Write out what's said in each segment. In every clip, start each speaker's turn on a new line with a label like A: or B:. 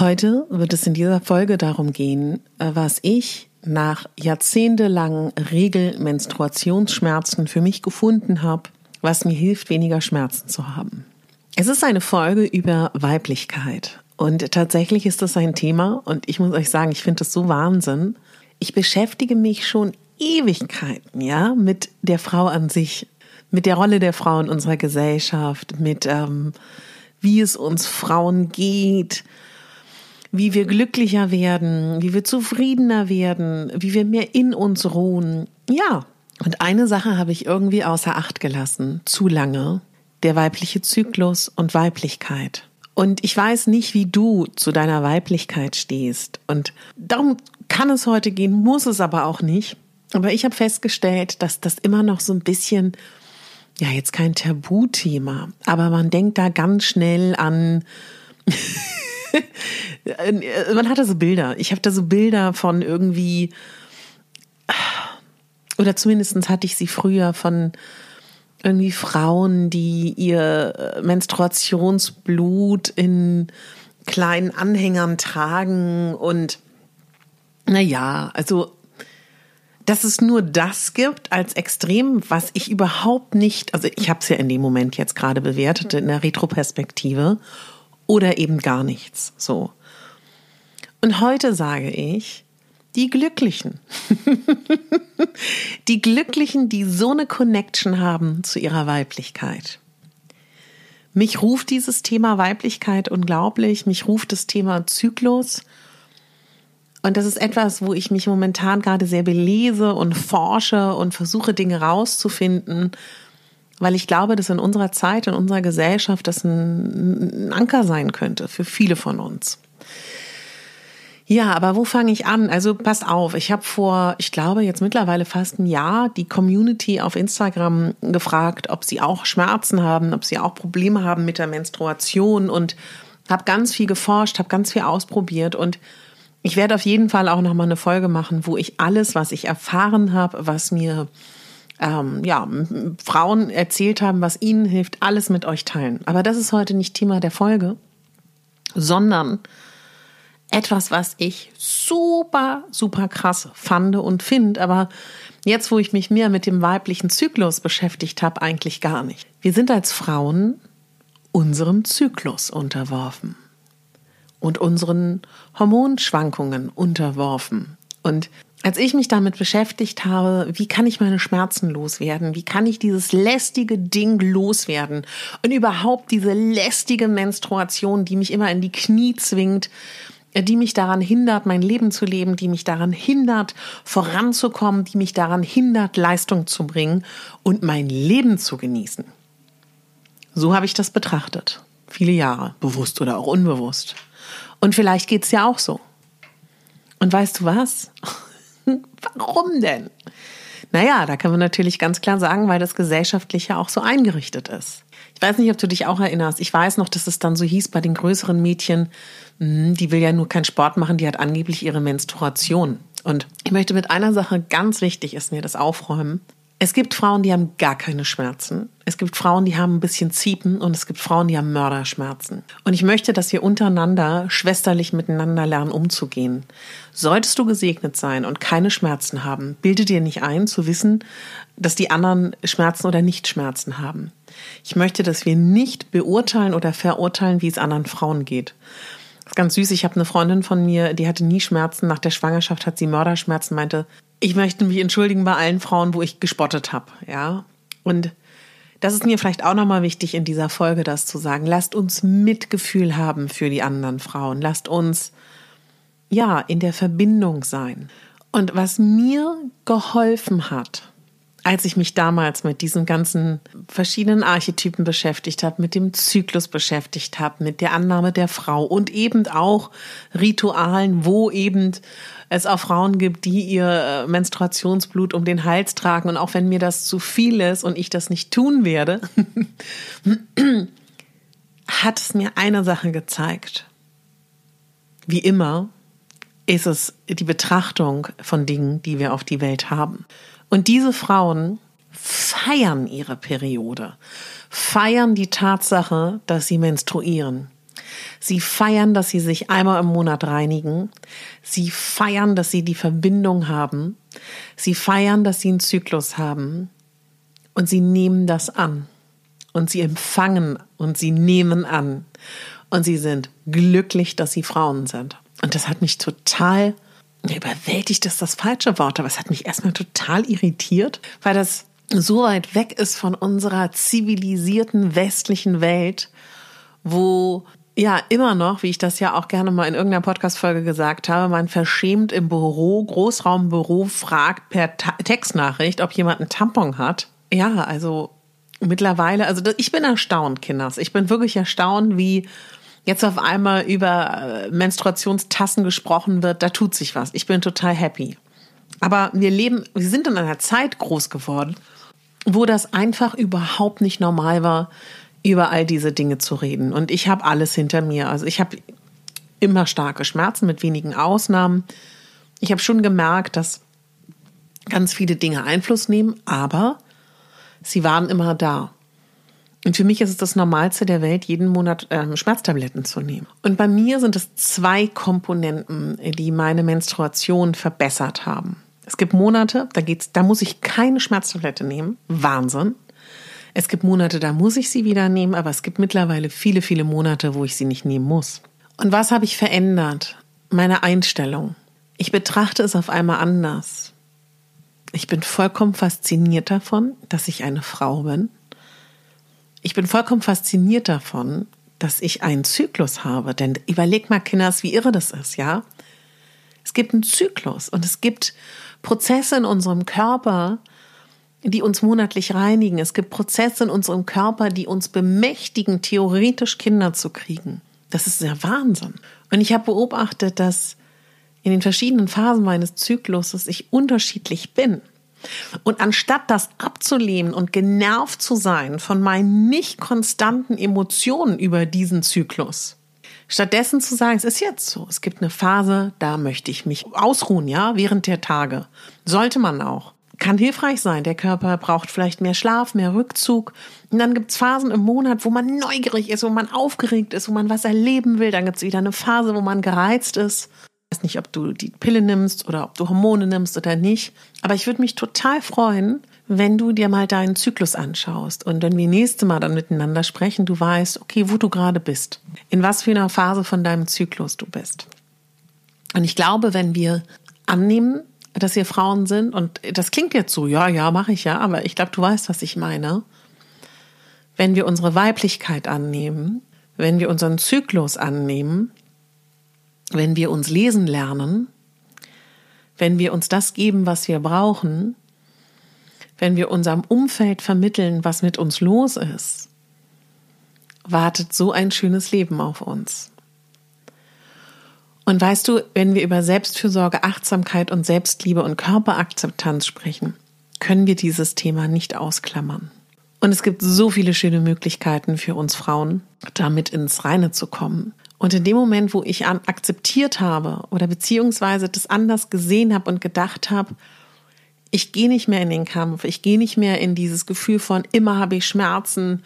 A: Heute wird es in dieser Folge darum gehen, äh, was ich nach jahrzehntelangen Regelmenstruationsschmerzen für mich gefunden habe, was mir hilft, weniger Schmerzen zu haben. Es ist eine Folge über Weiblichkeit. Und tatsächlich ist das ein Thema, und ich muss euch sagen, ich finde das so Wahnsinn. Ich beschäftige mich schon Ewigkeiten, ja, mit der Frau an sich, mit der Rolle der Frau in unserer Gesellschaft, mit ähm, wie es uns Frauen geht, wie wir glücklicher werden, wie wir zufriedener werden, wie wir mehr in uns ruhen. Ja, und eine Sache habe ich irgendwie außer Acht gelassen, zu lange, der weibliche Zyklus und Weiblichkeit. Und ich weiß nicht, wie du zu deiner Weiblichkeit stehst. Und darum kann es heute gehen, muss es aber auch nicht. Aber ich habe festgestellt, dass das immer noch so ein bisschen, ja, jetzt kein Tabuthema, aber man denkt da ganz schnell an man hatte so Bilder. Ich habe da so Bilder von irgendwie, oder zumindest hatte ich sie früher von irgendwie Frauen, die ihr Menstruationsblut in kleinen Anhängern tragen und naja, also dass es nur das gibt als Extrem, was ich überhaupt nicht, also ich habe es ja in dem Moment jetzt gerade bewertet in der Retroperspektive oder eben gar nichts. So. Und heute sage ich, die Glücklichen. die Glücklichen, die so eine Connection haben zu ihrer Weiblichkeit. Mich ruft dieses Thema Weiblichkeit unglaublich. Mich ruft das Thema Zyklus. Und das ist etwas, wo ich mich momentan gerade sehr belese und forsche und versuche, Dinge rauszufinden, weil ich glaube, dass in unserer Zeit, in unserer Gesellschaft das ein, Anker sein könnte für viele von uns. Ja, aber wo fange ich an? Also passt auf, ich habe vor, ich glaube jetzt mittlerweile fast ein Jahr die Community auf Instagram gefragt, ob sie auch Schmerzen haben, ob sie auch Probleme haben mit der Menstruation und habe ganz viel geforscht, habe ganz viel ausprobiert und ich werde auf jeden Fall auch noch mal eine Folge machen, wo ich alles, was ich erfahren habe, was mir ähm, ja, Frauen erzählt haben, was ihnen hilft, alles mit euch teilen. Aber das ist heute nicht Thema der Folge, sondern etwas, was ich super, super krass fand und finde, aber jetzt, wo ich mich mehr mit dem weiblichen Zyklus beschäftigt habe, eigentlich gar nicht. Wir sind als Frauen unserem Zyklus unterworfen und unseren Hormonschwankungen unterworfen. Und als ich mich damit beschäftigt habe, wie kann ich meine Schmerzen loswerden? Wie kann ich dieses lästige Ding loswerden? Und überhaupt diese lästige Menstruation, die mich immer in die Knie zwingt, die mich daran hindert, mein Leben zu leben, die mich daran hindert, voranzukommen, die mich daran hindert, Leistung zu bringen und mein Leben zu genießen. So habe ich das betrachtet. Viele Jahre, bewusst oder auch unbewusst. Und vielleicht geht's ja auch so. Und weißt du was? Warum denn? Naja, da kann man natürlich ganz klar sagen, weil das gesellschaftlich ja auch so eingerichtet ist. Ich weiß nicht, ob du dich auch erinnerst. Ich weiß noch, dass es dann so hieß bei den größeren Mädchen, hm, die will ja nur keinen Sport machen, die hat angeblich ihre Menstruation. Und ich möchte mit einer Sache, ganz wichtig ist mir das aufräumen. Es gibt Frauen, die haben gar keine Schmerzen. Es gibt Frauen, die haben ein bisschen Ziepen und es gibt Frauen, die haben Mörderschmerzen. Und ich möchte, dass wir untereinander schwesterlich miteinander lernen, umzugehen. Solltest du gesegnet sein und keine Schmerzen haben, bilde dir nicht ein, zu wissen, dass die anderen Schmerzen oder nicht Schmerzen haben. Ich möchte, dass wir nicht beurteilen oder verurteilen, wie es anderen Frauen geht. Das ist ganz süß. Ich habe eine Freundin von mir, die hatte nie Schmerzen. Nach der Schwangerschaft hat sie Mörderschmerzen, meinte, ich möchte mich entschuldigen bei allen Frauen, wo ich gespottet habe, ja. Und das ist mir vielleicht auch nochmal wichtig in dieser Folge, das zu sagen. Lasst uns Mitgefühl haben für die anderen Frauen. Lasst uns, ja, in der Verbindung sein. Und was mir geholfen hat, als ich mich damals mit diesen ganzen verschiedenen Archetypen beschäftigt habe, mit dem Zyklus beschäftigt habe, mit der Annahme der Frau und eben auch Ritualen, wo eben es auch Frauen gibt, die ihr äh, Menstruationsblut um den Hals tragen. Und auch wenn mir das zu viel ist und ich das nicht tun werde, hat es mir eine Sache gezeigt. Wie immer ist es die Betrachtung von Dingen, die wir auf die Welt haben. Und diese Frauen feiern ihre Periode, feiern die Tatsache, dass sie menstruieren. Sie feiern, dass sie sich einmal im Monat reinigen. Sie feiern, dass sie die Verbindung haben. Sie feiern, dass sie einen Zyklus haben. Und sie nehmen das an. Und sie empfangen und sie nehmen an. Und sie sind glücklich, dass sie Frauen sind. Und das hat mich total überwältigt ist das falsche Wort, aber es hat mich erstmal total irritiert, weil das so weit weg ist von unserer zivilisierten westlichen Welt, wo ja immer noch, wie ich das ja auch gerne mal in irgendeiner Podcast-Folge gesagt habe, man verschämt im Büro, Großraumbüro fragt per Ta Textnachricht, ob jemand einen Tampon hat. Ja, also mittlerweile, also ich bin erstaunt, Kinders. Ich bin wirklich erstaunt, wie jetzt auf einmal über äh, Menstruationstassen gesprochen wird, da tut sich was. Ich bin total happy. Aber wir leben, wir sind in einer Zeit groß geworden, wo das einfach überhaupt nicht normal war, über all diese Dinge zu reden. Und ich habe alles hinter mir. Also ich habe immer starke Schmerzen mit wenigen Ausnahmen. Ich habe schon gemerkt, dass ganz viele Dinge Einfluss nehmen, aber sie waren immer da. Und für mich ist es das Normalste der Welt, jeden Monat ähm, Schmerztabletten zu nehmen. Und bei mir sind es zwei Komponenten, die meine Menstruation verbessert haben. Es gibt Monate, da geht's, da muss ich keine Schmerztablette nehmen. Wahnsinn. Es gibt Monate, da muss ich sie wieder nehmen, aber es gibt mittlerweile viele, viele Monate, wo ich sie nicht nehmen muss. Und was habe ich verändert? Meine Einstellung. Ich betrachte es auf einmal anders. Ich bin vollkommen fasziniert davon, dass ich eine Frau bin ich bin vollkommen fasziniert davon, dass ich einen Zyklus habe. Denn überleg mal, Kinders, wie irre das ist, ja? Es gibt einen Zyklus und es gibt Prozesse in unserem Körper, die uns monatlich reinigen. Es gibt Prozesse in unserem Körper, die uns bemächtigen, theoretisch Kinder zu kriegen. Das ist der Wahnsinn. Und ich habe beobachtet, dass in den verschiedenen Phasen meines Zykluses ich unterschiedlich bin. Und anstatt das abzulehnen und genervt zu sein von meinen nicht konstanten Emotionen über diesen Zyklus, stattdessen zu sagen, es ist jetzt so, es gibt eine Phase, da möchte ich mich ausruhen, ja, während der Tage. Sollte man auch. Kann hilfreich sein. Der Körper braucht vielleicht mehr Schlaf, mehr Rückzug. Und dann gibt's Phasen im Monat, wo man neugierig ist, wo man aufgeregt ist, wo man was erleben will. Dann gibt's wieder eine Phase, wo man gereizt ist weiß nicht, ob du die Pille nimmst oder ob du Hormone nimmst oder nicht. Aber ich würde mich total freuen, wenn du dir mal deinen Zyklus anschaust und wenn wir nächste Mal dann miteinander sprechen, du weißt, okay, wo du gerade bist, in was für einer Phase von deinem Zyklus du bist. Und ich glaube, wenn wir annehmen, dass wir Frauen sind, und das klingt jetzt so, ja, ja, mache ich ja, aber ich glaube, du weißt, was ich meine. Wenn wir unsere Weiblichkeit annehmen, wenn wir unseren Zyklus annehmen, wenn wir uns lesen lernen, wenn wir uns das geben, was wir brauchen, wenn wir unserem Umfeld vermitteln, was mit uns los ist, wartet so ein schönes Leben auf uns. Und weißt du, wenn wir über Selbstfürsorge, Achtsamkeit und Selbstliebe und Körperakzeptanz sprechen, können wir dieses Thema nicht ausklammern. Und es gibt so viele schöne Möglichkeiten für uns Frauen, damit ins Reine zu kommen. Und in dem Moment, wo ich akzeptiert habe oder beziehungsweise das anders gesehen habe und gedacht habe, Ich gehe nicht mehr in den Kampf. Ich gehe nicht mehr in dieses Gefühl von immer habe ich Schmerzen.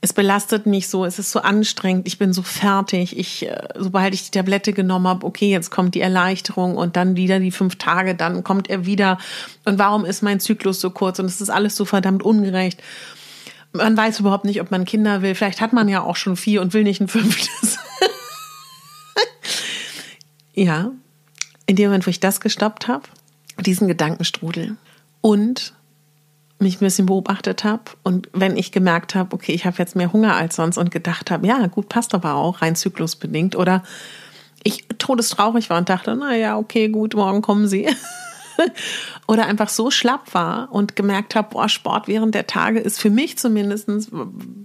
A: Es belastet mich so, es ist so anstrengend, ich bin so fertig. Ich, äh, sobald ich die Tablette genommen habe, okay, jetzt kommt die Erleichterung und dann wieder die fünf Tage, dann kommt er wieder. Und warum ist mein Zyklus so kurz? Und es ist alles so verdammt ungerecht. Man weiß überhaupt nicht, ob man Kinder will. Vielleicht hat man ja auch schon vier und will nicht ein fünftes. Ja, in dem Moment, wo ich das gestoppt habe, diesen Gedankenstrudel und mich ein bisschen beobachtet habe und wenn ich gemerkt habe, okay, ich habe jetzt mehr Hunger als sonst und gedacht habe, ja, gut, passt aber auch, rein zyklusbedingt oder ich todestraurig war und dachte, na ja, okay, gut, morgen kommen sie. oder einfach so schlapp war und gemerkt habe, boah, Sport während der Tage ist für mich zumindest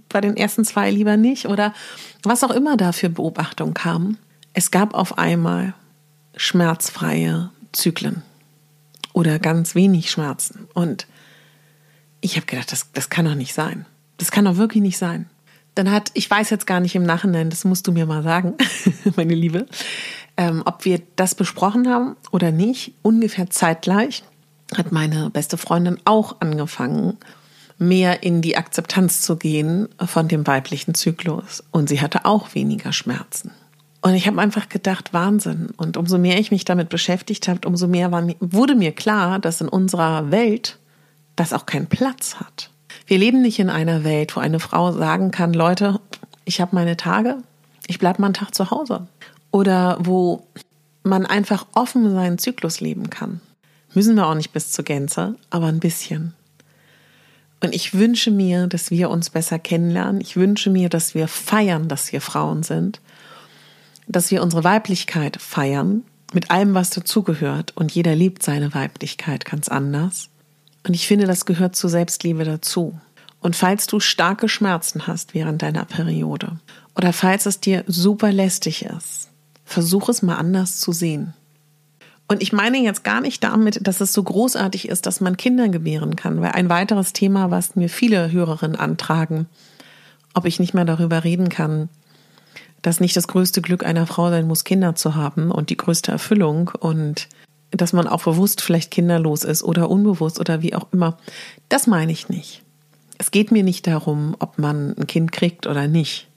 A: bei den ersten zwei lieber nicht oder was auch immer da für Beobachtungen kam. Es gab auf einmal schmerzfreie Zyklen oder ganz wenig Schmerzen. Und ich habe gedacht, das, das kann doch nicht sein. Das kann doch wirklich nicht sein. Dann hat, ich weiß jetzt gar nicht im Nachhinein, das musst du mir mal sagen, meine Liebe, ähm, ob wir das besprochen haben oder nicht. Ungefähr zeitgleich hat meine beste Freundin auch angefangen, mehr in die Akzeptanz zu gehen von dem weiblichen Zyklus. Und sie hatte auch weniger Schmerzen. Und ich habe einfach gedacht, Wahnsinn. Und umso mehr ich mich damit beschäftigt habe, umso mehr war, wurde mir klar, dass in unserer Welt das auch keinen Platz hat. Wir leben nicht in einer Welt, wo eine Frau sagen kann, Leute, ich habe meine Tage, ich bleibe mal einen Tag zu Hause. Oder wo man einfach offen seinen Zyklus leben kann. Müssen wir auch nicht bis zur Gänze, aber ein bisschen. Und ich wünsche mir, dass wir uns besser kennenlernen. Ich wünsche mir, dass wir feiern, dass wir Frauen sind dass wir unsere Weiblichkeit feiern, mit allem, was dazugehört. Und jeder liebt seine Weiblichkeit ganz anders. Und ich finde, das gehört zur Selbstliebe dazu. Und falls du starke Schmerzen hast während deiner Periode oder falls es dir super lästig ist, versuch es mal anders zu sehen. Und ich meine jetzt gar nicht damit, dass es so großartig ist, dass man Kinder gebären kann, weil ein weiteres Thema, was mir viele Hörerinnen antragen, ob ich nicht mehr darüber reden kann, dass nicht das größte Glück einer Frau sein muss, Kinder zu haben und die größte Erfüllung und dass man auch bewusst vielleicht kinderlos ist oder unbewusst oder wie auch immer. Das meine ich nicht. Es geht mir nicht darum, ob man ein Kind kriegt oder nicht.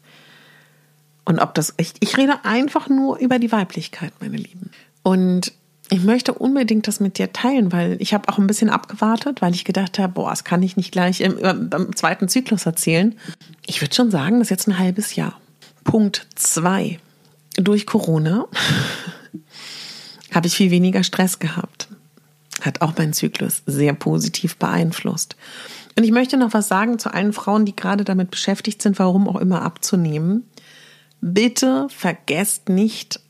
A: Und ob das, ich, ich rede einfach nur über die Weiblichkeit, meine Lieben. Und ich möchte unbedingt das mit dir teilen, weil ich habe auch ein bisschen abgewartet, weil ich gedacht habe, boah, das kann ich nicht gleich im, im zweiten Zyklus erzählen. Ich würde schon sagen, das ist jetzt ein halbes Jahr. Punkt zwei. Durch Corona habe ich viel weniger Stress gehabt. Hat auch meinen Zyklus sehr positiv beeinflusst. Und ich möchte noch was sagen zu allen Frauen, die gerade damit beschäftigt sind, warum auch immer abzunehmen. Bitte vergesst nicht,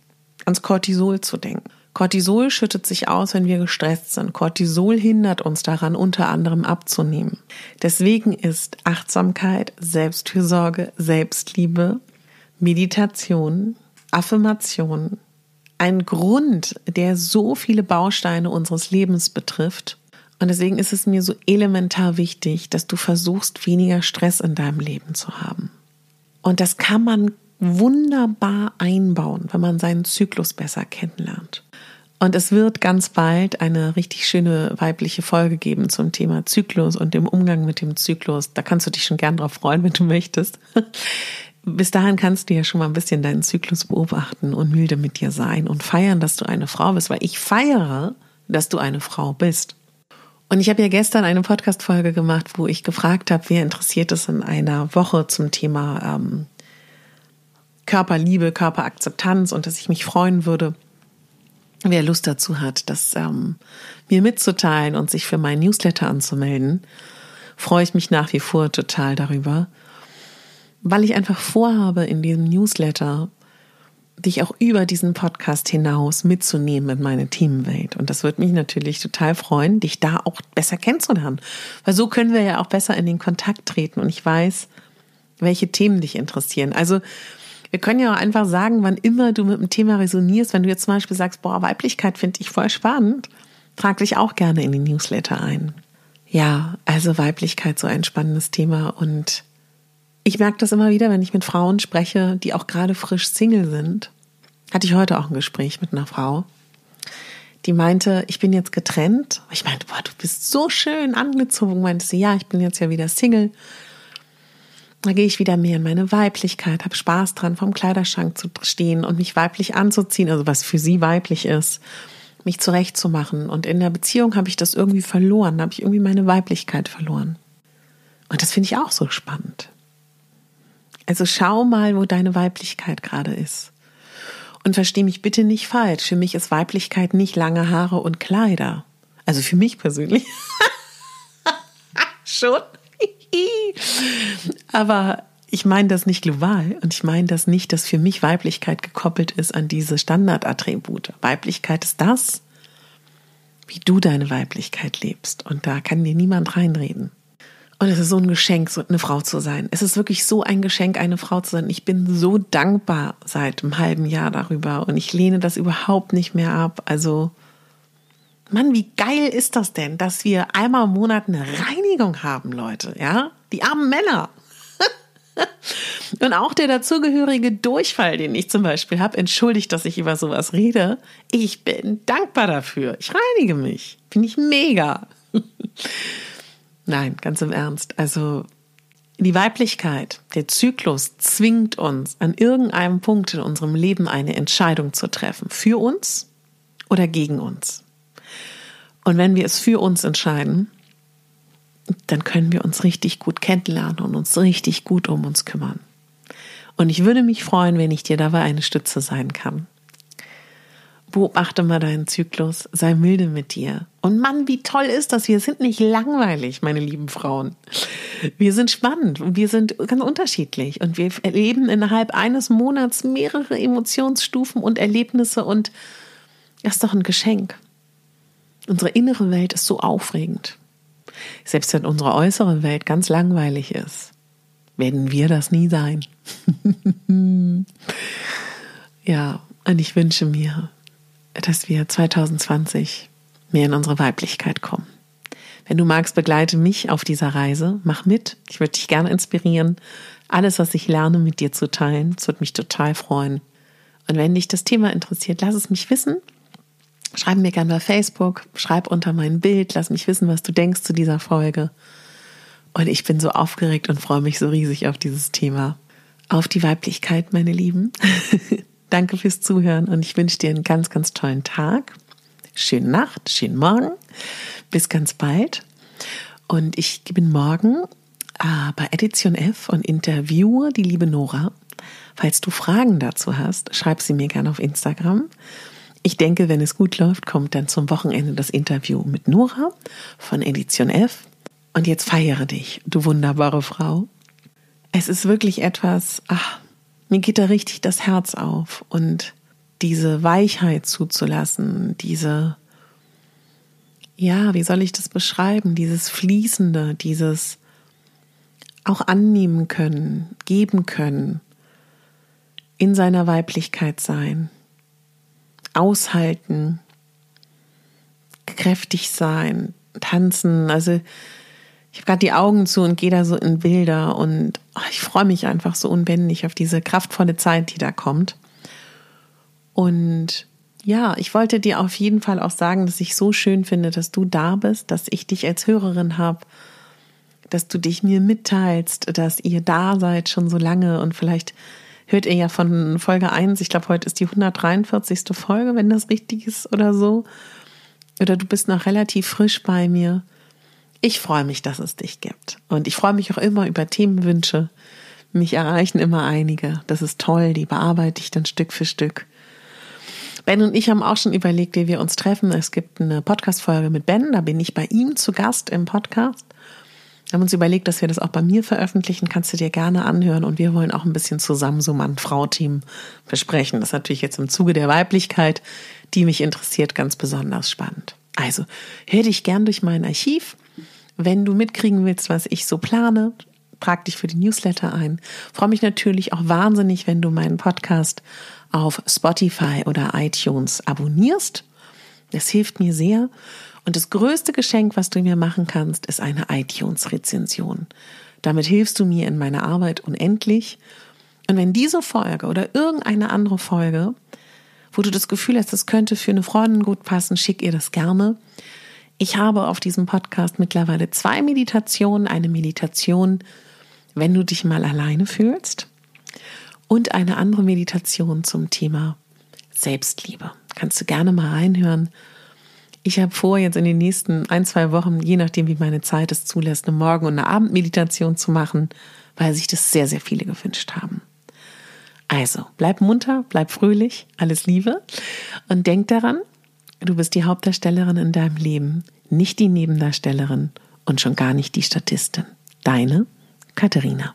A: ans Cortisol zu denken. Cortisol schüttet sich aus, wenn wir gestresst sind. Cortisol hindert uns daran, unter anderem abzunehmen. Deswegen ist Achtsamkeit, Selbstfürsorge, Selbstliebe Meditation, Affirmation, ein Grund, der so viele Bausteine unseres Lebens betrifft. Und deswegen ist es mir so elementar wichtig, dass du versuchst, weniger Stress in deinem Leben zu haben. Und das kann man wunderbar einbauen, wenn man seinen Zyklus besser kennenlernt. Und es wird ganz bald eine richtig schöne weibliche Folge geben zum Thema Zyklus und dem Umgang mit dem Zyklus. Da kannst du dich schon gern drauf freuen, wenn du möchtest bis dahin kannst du ja schon mal ein bisschen deinen Zyklus beobachten und milde mit dir sein und feiern, dass du eine Frau bist, weil ich feiere, dass du eine Frau bist. Und ich habe ja gestern eine Podcast-Folge gemacht, wo ich gefragt habe, wer interessiert es in einer Woche zum Thema ähm, Körperliebe, Körperakzeptanz und dass ich mich freuen würde, wer Lust dazu hat, das ähm, mir mitzuteilen und sich für meinen Newsletter anzumelden. Freue ich mich nach wie vor total darüber weil ich einfach vorhabe, in diesem Newsletter dich auch über diesen Podcast hinaus mitzunehmen in meine Teamwelt. Und das würde mich natürlich total freuen, dich da auch besser kennenzulernen. Weil so können wir ja auch besser in den Kontakt treten und ich weiß, welche Themen dich interessieren. Also wir können ja auch einfach sagen, wann immer du mit dem Thema resonierst, wenn du jetzt zum Beispiel sagst, boah, Weiblichkeit finde ich voll spannend, trag dich auch gerne in den Newsletter ein. Ja, also Weiblichkeit, so ein spannendes Thema und ich merke das immer wieder, wenn ich mit Frauen spreche, die auch gerade frisch Single sind. Hatte ich heute auch ein Gespräch mit einer Frau, die meinte, ich bin jetzt getrennt. Ich meinte, boah, du bist so schön angezogen. Meinte sie, ja, ich bin jetzt ja wieder Single. Da gehe ich wieder mehr in meine Weiblichkeit, habe Spaß dran, vorm Kleiderschrank zu stehen und mich weiblich anzuziehen, also was für sie weiblich ist, mich zurechtzumachen. Und in der Beziehung habe ich das irgendwie verloren, habe ich irgendwie meine Weiblichkeit verloren. Und das finde ich auch so spannend. Also schau mal, wo deine Weiblichkeit gerade ist. Und versteh mich bitte nicht falsch. Für mich ist Weiblichkeit nicht lange Haare und Kleider. Also für mich persönlich. Schon. Aber ich meine das nicht global und ich meine das nicht, dass für mich Weiblichkeit gekoppelt ist an diese Standardattribute. Weiblichkeit ist das, wie du deine Weiblichkeit lebst. Und da kann dir niemand reinreden. Und es ist so ein Geschenk, so eine Frau zu sein. Es ist wirklich so ein Geschenk, eine Frau zu sein. Ich bin so dankbar seit einem halben Jahr darüber und ich lehne das überhaupt nicht mehr ab. Also, Mann, wie geil ist das denn, dass wir einmal im Monat eine Reinigung haben, Leute, ja? Die armen Männer. und auch der dazugehörige Durchfall, den ich zum Beispiel habe, entschuldigt, dass ich über sowas rede. Ich bin dankbar dafür. Ich reinige mich. Finde ich mega. Nein, ganz im Ernst. Also die Weiblichkeit, der Zyklus zwingt uns an irgendeinem Punkt in unserem Leben eine Entscheidung zu treffen. Für uns oder gegen uns. Und wenn wir es für uns entscheiden, dann können wir uns richtig gut kennenlernen und uns richtig gut um uns kümmern. Und ich würde mich freuen, wenn ich dir dabei eine Stütze sein kann. Beobachte mal deinen Zyklus, sei milde mit dir. Und Mann, wie toll ist das? Wir sind nicht langweilig, meine lieben Frauen. Wir sind spannend und wir sind ganz unterschiedlich und wir erleben innerhalb eines Monats mehrere Emotionsstufen und Erlebnisse und das ist doch ein Geschenk. Unsere innere Welt ist so aufregend. Selbst wenn unsere äußere Welt ganz langweilig ist, werden wir das nie sein. ja, und ich wünsche mir, dass wir 2020 mehr in unsere Weiblichkeit kommen. Wenn du magst, begleite mich auf dieser Reise. Mach mit. Ich würde dich gerne inspirieren, alles, was ich lerne, mit dir zu teilen. Es würde mich total freuen. Und wenn dich das Thema interessiert, lass es mich wissen. Schreib mir gerne bei Facebook, schreib unter mein Bild, lass mich wissen, was du denkst zu dieser Folge. Und ich bin so aufgeregt und freue mich so riesig auf dieses Thema. Auf die Weiblichkeit, meine Lieben. Danke fürs Zuhören und ich wünsche dir einen ganz, ganz tollen Tag. Schöne Nacht, schönen Morgen. Bis ganz bald. Und ich bin morgen äh, bei Edition F und interviewe die liebe Nora. Falls du Fragen dazu hast, schreib sie mir gerne auf Instagram. Ich denke, wenn es gut läuft, kommt dann zum Wochenende das Interview mit Nora von Edition F. Und jetzt feiere dich, du wunderbare Frau. Es ist wirklich etwas, ach, mir geht da richtig das Herz auf. Und diese Weichheit zuzulassen, diese, ja, wie soll ich das beschreiben, dieses Fließende, dieses auch annehmen können, geben können, in seiner Weiblichkeit sein, aushalten, kräftig sein, tanzen, also ich habe gerade die Augen zu und gehe da so in Bilder und oh, ich freue mich einfach so unbändig auf diese kraftvolle Zeit, die da kommt. Und ja, ich wollte dir auf jeden Fall auch sagen, dass ich so schön finde, dass du da bist, dass ich dich als Hörerin habe, dass du dich mir mitteilst, dass ihr da seid schon so lange und vielleicht hört ihr ja von Folge 1, ich glaube, heute ist die 143. Folge, wenn das richtig ist oder so. Oder du bist noch relativ frisch bei mir. Ich freue mich, dass es dich gibt. Und ich freue mich auch immer über Themenwünsche. Mich erreichen immer einige. Das ist toll, die bearbeite ich dann Stück für Stück. Ben und ich haben auch schon überlegt, wie wir uns treffen. Es gibt eine Podcast-Folge mit Ben, da bin ich bei ihm zu Gast im Podcast. Wir haben uns überlegt, dass wir das auch bei mir veröffentlichen. Kannst du dir gerne anhören. Und wir wollen auch ein bisschen zusammen so Mann-Frau-Team besprechen. Das ist natürlich jetzt im Zuge der Weiblichkeit, die mich interessiert, ganz besonders spannend. Also, hör dich gern durch mein Archiv. Wenn du mitkriegen willst, was ich so plane, trag dich für die Newsletter ein. Freue mich natürlich auch wahnsinnig, wenn du meinen Podcast auf Spotify oder iTunes abonnierst. Das hilft mir sehr. Und das größte Geschenk, was du mir machen kannst, ist eine iTunes-Rezension. Damit hilfst du mir in meiner Arbeit unendlich. Und wenn diese Folge oder irgendeine andere Folge wo du das Gefühl hast, das könnte für eine Freundin gut passen, schick ihr das gerne. Ich habe auf diesem Podcast mittlerweile zwei Meditationen. Eine Meditation, wenn du dich mal alleine fühlst und eine andere Meditation zum Thema Selbstliebe. Kannst du gerne mal reinhören. Ich habe vor, jetzt in den nächsten ein, zwei Wochen, je nachdem, wie meine Zeit es zulässt, eine Morgen- und eine Abendmeditation zu machen, weil sich das sehr, sehr viele gewünscht haben. Also, bleib munter, bleib fröhlich, alles Liebe und denk daran, du bist die Hauptdarstellerin in deinem Leben, nicht die Nebendarstellerin und schon gar nicht die Statistin. Deine Katharina.